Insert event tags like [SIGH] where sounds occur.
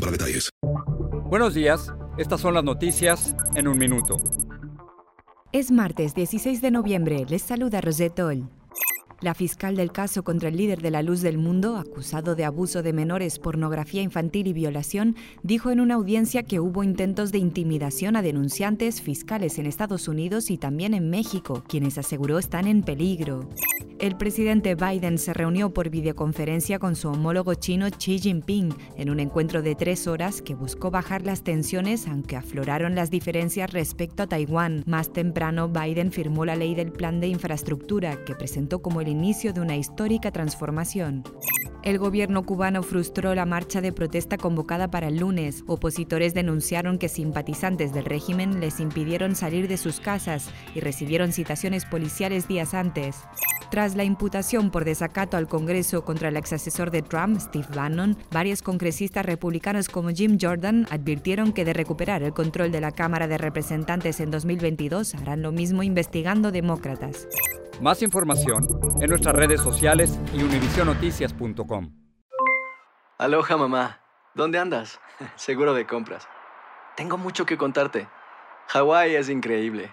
para detalles. Buenos días, estas son las noticias en un minuto. Es martes 16 de noviembre, les saluda Rosetol. La fiscal del caso contra el líder de la Luz del Mundo, acusado de abuso de menores, pornografía infantil y violación, dijo en una audiencia que hubo intentos de intimidación a denunciantes fiscales en Estados Unidos y también en México, quienes aseguró están en peligro. El presidente Biden se reunió por videoconferencia con su homólogo chino Xi Jinping en un encuentro de tres horas que buscó bajar las tensiones aunque afloraron las diferencias respecto a Taiwán. Más temprano, Biden firmó la ley del plan de infraestructura que presentó como el inicio de una histórica transformación. El gobierno cubano frustró la marcha de protesta convocada para el lunes. Opositores denunciaron que simpatizantes del régimen les impidieron salir de sus casas y recibieron citaciones policiales días antes. Tras la imputación por desacato al Congreso contra el exasesor de Trump, Steve Bannon, varios congresistas republicanos como Jim Jordan advirtieron que de recuperar el control de la Cámara de Representantes en 2022 harán lo mismo investigando demócratas. Más información en nuestras redes sociales y univisionoticias.com. Aloha mamá, ¿dónde andas? [LAUGHS] Seguro de compras. Tengo mucho que contarte. Hawái es increíble.